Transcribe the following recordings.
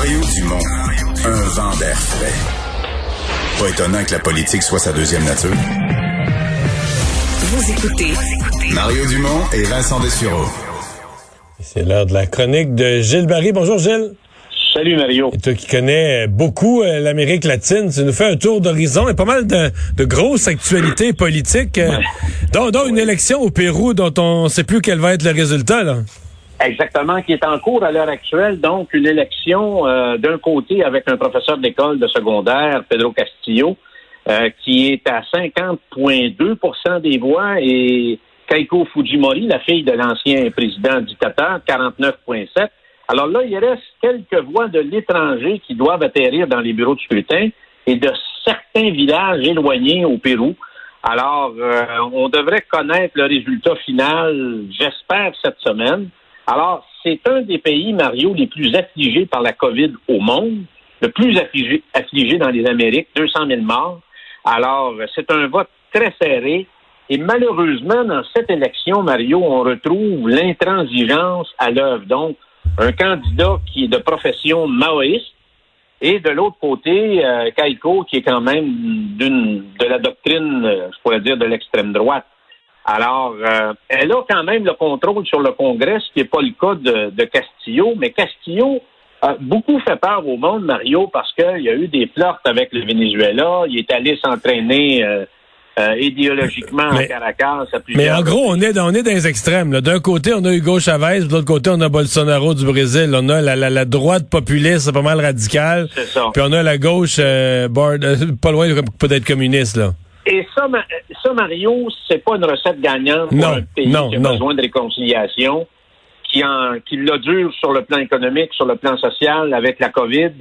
Mario Dumont, un vent d'air frais. Pas étonnant que la politique soit sa deuxième nature. Vous écoutez Mario Dumont et Vincent Dessureau. C'est l'heure de la chronique de Gilles Barry. Bonjour Gilles. Salut Mario. Et toi qui connais beaucoup euh, l'Amérique latine, tu nous fais un tour d'horizon et pas mal de, de grosses actualités politiques, euh, dont, dont une élection au Pérou dont on ne sait plus quel va être le résultat. Là. Exactement, qui est en cours à l'heure actuelle. Donc, une élection euh, d'un côté avec un professeur d'école de secondaire, Pedro Castillo, euh, qui est à 50,2 des voix, et Keiko Fujimori, la fille de l'ancien président dictateur, 49,7. Alors là, il reste quelques voix de l'étranger qui doivent atterrir dans les bureaux de scrutin et de certains villages éloignés au Pérou. Alors, euh, on devrait connaître le résultat final, j'espère, cette semaine. Alors, c'est un des pays, Mario, les plus affligés par la COVID au monde, le plus affligé, affligé dans les Amériques, 200 000 morts. Alors, c'est un vote très serré. Et malheureusement, dans cette élection, Mario, on retrouve l'intransigeance à l'œuvre. Donc, un candidat qui est de profession maoïste et de l'autre côté, euh, Kaiko, qui est quand même d'une de la doctrine, euh, je pourrais dire, de l'extrême droite. Alors, euh, elle a quand même le contrôle sur le Congrès, ce qui n'est pas le cas de, de, Castillo, mais Castillo a beaucoup fait peur au monde, Mario, parce qu'il y a eu des flirts avec le Venezuela, il est allé s'entraîner euh, euh, idéologiquement mais, à Caracas. À mais en gros, on est, dans, on est dans les extrêmes. D'un côté, on a Hugo Chavez, de l'autre côté, on a Bolsonaro du Brésil. On a la, la, la droite populiste, pas mal radicale. C'est ça. Puis on a la gauche, euh, board, pas loin peut-être communiste, là. Ça, ça Mario, c'est pas une recette gagnante pour non, un pays non, qui a non. besoin de réconciliation, qui, en, qui l'a dur sur le plan économique, sur le plan social, avec la COVID,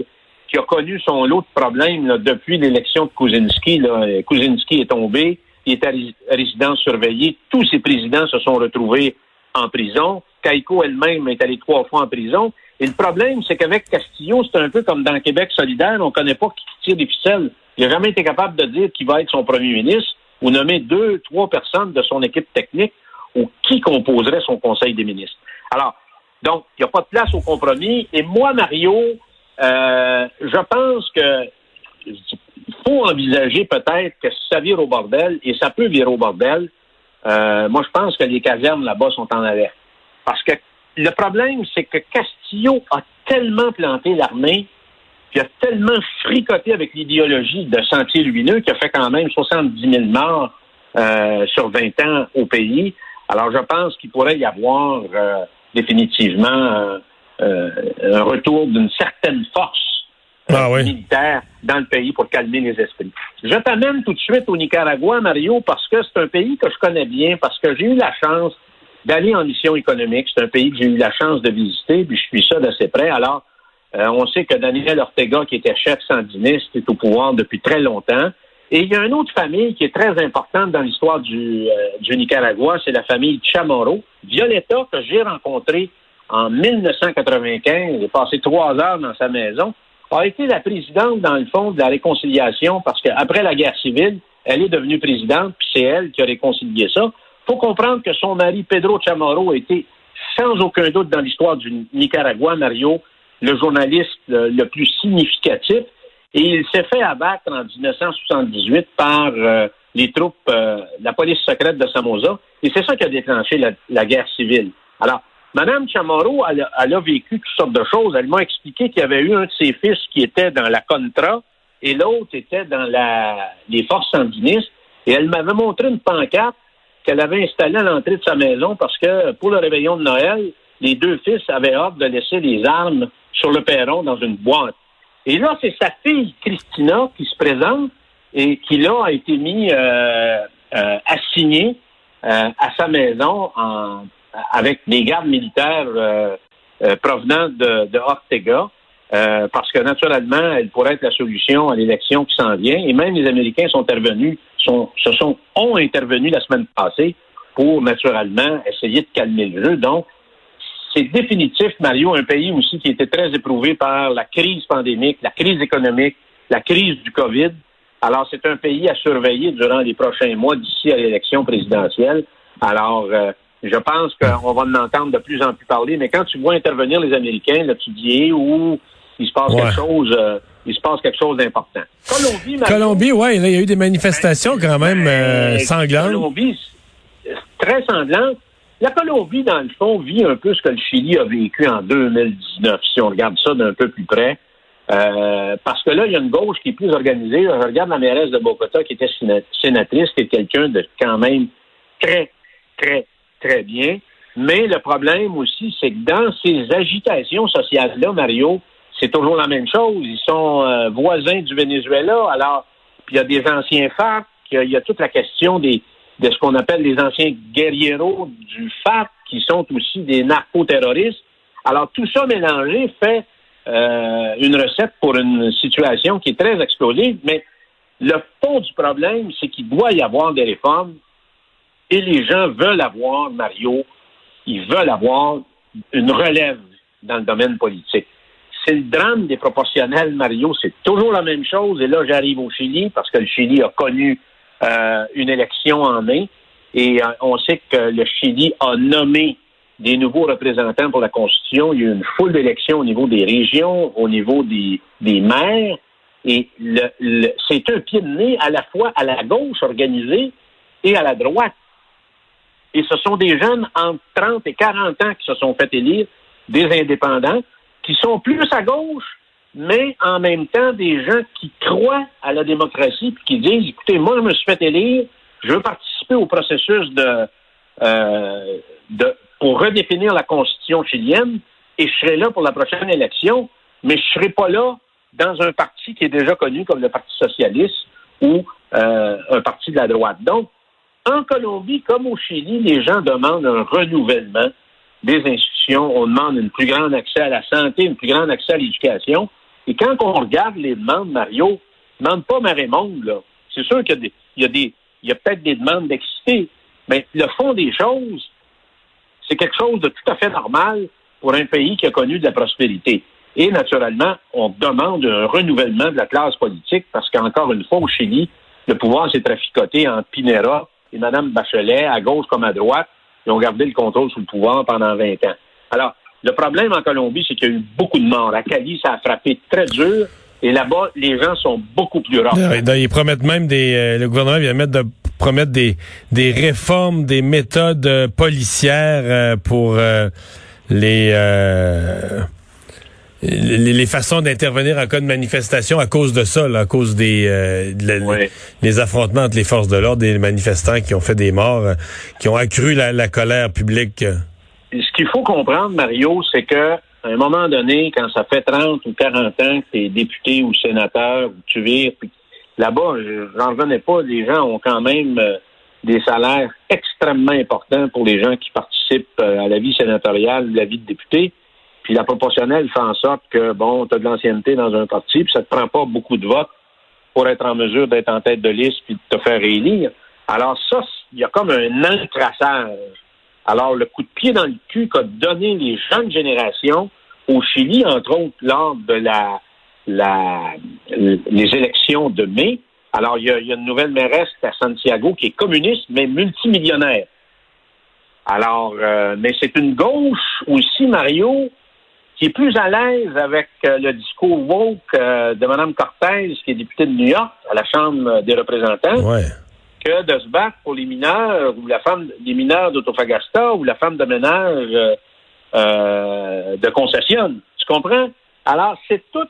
qui a connu son lot de problèmes là, depuis l'élection de Kuczynski. Là. Kuczynski est tombé, il est à résidence surveillée. Tous ses présidents se sont retrouvés en prison. Kaiko elle-même est allée trois fois en prison. Et le problème, c'est qu'avec Castillo, c'est un peu comme dans Québec solidaire, on ne connaît pas qui tire les ficelles. Il n'a jamais été capable de dire qui va être son premier ministre ou nommer deux, trois personnes de son équipe technique ou qui composerait son conseil des ministres. Alors, donc, il n'y a pas de place au compromis. Et moi, Mario, euh, je pense que il faut envisager peut-être que ça vire au bordel, et ça peut virer au bordel. Euh, moi, je pense que les casernes là-bas sont en alerte. Parce que le problème, c'est que Castillo a tellement planté l'armée, puis a tellement fricoté avec l'idéologie de sentier lumineux qu'il a fait quand même 70 000 morts euh, sur 20 ans au pays. Alors, je pense qu'il pourrait y avoir euh, définitivement euh, un retour d'une certaine force ah oui. militaire dans le pays pour calmer les esprits. Je t'amène tout de suite au Nicaragua, Mario, parce que c'est un pays que je connais bien, parce que j'ai eu la chance d'aller en mission économique. C'est un pays que j'ai eu la chance de visiter, puis je suis ça d'assez près. Alors, euh, on sait que Daniel Ortega, qui était chef sandiniste, est au pouvoir depuis très longtemps. Et il y a une autre famille qui est très importante dans l'histoire du, euh, du Nicaragua, c'est la famille Chamorro. Violetta, que j'ai rencontrée en 1995, j'ai passé trois heures dans sa maison, a été la présidente, dans le fond, de la réconciliation, parce qu'après la guerre civile, elle est devenue présidente, puis c'est elle qui a réconcilié ça. faut comprendre que son mari, Pedro Chamorro, a été sans aucun doute dans l'histoire du Nicaragua, Mario, le journaliste le, plus significatif, et il s'est fait abattre en 1978 par euh, les troupes, euh, la police secrète de Somoza, et c'est ça qui a déclenché la, guerre civile. Alors, Madame Chamorro, elle, elle a vécu toutes sortes de choses. Elle m'a expliqué qu'il y avait eu un de ses fils qui était dans la Contra et l'autre était dans la, les forces sandinistes. Et elle m'avait montré une pancarte qu'elle avait installée à l'entrée de sa maison parce que pour le réveillon de Noël, les deux fils avaient hâte de laisser les armes sur le perron dans une boîte. Et là, c'est sa fille Christina qui se présente et qui là a été mis euh, euh, assignée euh, à sa maison avec des gardes militaires euh, euh, provenant de, de Ortega, parce que naturellement, elle pourrait être la solution à l'élection qui s'en vient. Et même les Américains sont intervenus, sont, se sont, ont intervenu la semaine passée pour naturellement essayer de calmer le jeu. Donc, c'est définitif, Mario, un pays aussi qui était très éprouvé par la crise pandémique, la crise économique, la crise du COVID. Alors, c'est un pays à surveiller durant les prochains mois d'ici à l'élection présidentielle. Alors, euh, je pense qu'on va en entendre de plus en plus parler, mais quand tu vois intervenir les Américains, là, tu dis, où il se passe quelque chose. Euh, il se passe quelque chose d'important. Colombie, Colombie, ouais, il y a eu des manifestations quand même euh, ben, sanglantes. Colombie, très sanglantes. La Colombie, dans le fond, vit un peu ce que le Chili a vécu en 2019, si on regarde ça d'un peu plus près. Euh, parce que là, il y a une gauche qui est plus organisée. Je regarde la mairesse de Bogota, qui était sénatrice, qui est quelqu'un de quand même très, très, très bien. Mais le problème aussi, c'est que dans ces agitations sociales-là, Mario, c'est toujours la même chose. Ils sont euh, voisins du Venezuela. Alors, puis il y a des anciens FARC, il y a toute la question des, de ce qu'on appelle les anciens guerrieros du FARC, qui sont aussi des narcoterroristes. Alors, tout ça mélangé fait euh, une recette pour une situation qui est très explosive, mais le fond du problème, c'est qu'il doit y avoir des réformes et les gens veulent avoir, Mario, ils veulent avoir une relève dans le domaine politique. C'est le drame des proportionnels, Mario, c'est toujours la même chose. Et là, j'arrive au Chili parce que le Chili a connu euh, une élection en mai et euh, on sait que le Chili a nommé des nouveaux représentants pour la Constitution. Il y a eu une foule d'élections au niveau des régions, au niveau des, maires. Et c'est un pied de nez à la fois à la gauche organisée et à la droite. Et ce sont des jeunes entre 30 et 40 ans qui se sont fait élire, des indépendants, qui sont plus à gauche, mais en même temps des gens qui croient à la démocratie, puis qui disent, écoutez, moi, je me suis fait élire, je veux participer au processus de, euh, de pour redéfinir la constitution chilienne, et je serai là pour la prochaine élection, mais je serai pas là dans un parti qui est déjà connu comme le Parti socialiste ou euh, un parti de la droite. Donc, en Colombie, comme au Chili, les gens demandent un renouvellement des institutions. On demande un plus grand accès à la santé, un plus grand accès à l'éducation. Et quand on regarde les demandes, Mario, demande pas Marie-Monde, là. C'est sûr qu'il y a a peut-être des demandes d'excité, mais le fond des choses, c'est quelque chose de tout à fait normal pour un pays qui a connu de la prospérité. Et naturellement, on demande un renouvellement de la classe politique parce qu'encore une fois, au Chili, le pouvoir s'est traficoté en Pinera et Mme Bachelet, à gauche comme à droite, ils ont gardé le contrôle sous le pouvoir pendant 20 ans. Alors, le problème en Colombie, c'est qu'il y a eu beaucoup de morts. À Cali, ça a frappé très dur. Et là-bas, les gens sont beaucoup plus rares. Ils promettent même des. Euh, le gouvernement vient mettre de promettre des, des réformes, des méthodes euh, policières euh, pour les les, les, façons d'intervenir en cas de manifestation à cause de ça, à cause des euh, les, affrontements entre les forces de l'ordre et les manifestants qui ont fait des morts, euh, qui ont accru la, colère publique. Ce qu'il faut comprendre, Mario, c'est que à un moment donné, quand ça fait 30 ou 40 ans que tu es député ou sénateur ou tu vires, là-bas, j'en revenais pas, les gens ont quand même euh, des salaires extrêmement importants pour les gens qui participent à la vie sénatoriale, la vie de député. Puis la proportionnelle fait en sorte que, bon, tu as de l'ancienneté dans un parti, puis ça te prend pas beaucoup de votes pour être en mesure d'être en tête de liste puis de te faire réélire. Alors ça, il y a comme un encrassage. Alors le coup de pied dans le cul qu'a donné les jeunes générations au Chili, entre autres lors de la, les élections de mai. Alors il y, a, une nouvelle mairesse à Santiago qui est communiste mais multimillionnaire. Alors, euh, mais c'est une gauche aussi, Mario, qui est plus à l'aise avec euh, le discours woke euh, de Mme Cortez, qui est députée de New York à la Chambre des représentants, que de se battre pour les mineurs ou la femme des mineurs d'Autofagasta ou la femme de ménage euh, de concession. Tu comprends? Alors, c'est tout,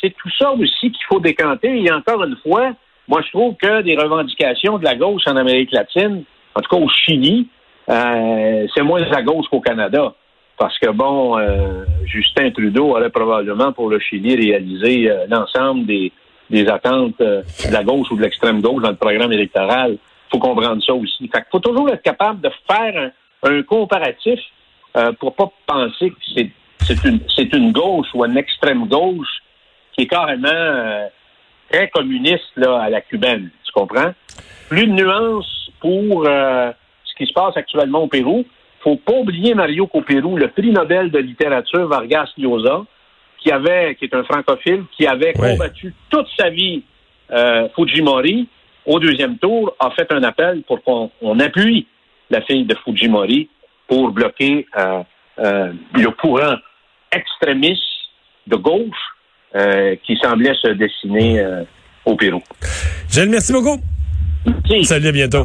c'est tout ça aussi qu'il faut décanter. Et encore une fois, moi, je trouve que des revendications de la gauche en Amérique latine, en tout cas au Chili, c'est moins à gauche qu'au Canada. Parce que, bon, euh, Justin Trudeau aurait probablement pour le Chili réalisé euh, l'ensemble des, des attentes euh, de la gauche ou de l'extrême gauche dans le programme électoral. Faut comprendre ça aussi. Fait faut toujours être capable de faire un, comparatif pour pas penser que c'est c'est une, une gauche ou une extrême gauche qui est carrément très communiste là, à la cubaine. Tu comprends? Plus de nuances pour ce qui se passe actuellement au Pérou faut pas oublier, Mario, qu'au Pérou, le prix Nobel de littérature Vargas Llosa, qui avait, qui est un francophile, qui avait combattu toute sa vie euh, Fujimori, au deuxième tour, a fait un appel pour qu'on appuie la fille de Fujimori pour bloquer euh, euh, le courant extrémiste de gauche qui semblait se dessiner au Pérou. Gilles, merci beaucoup. Salut, à bientôt.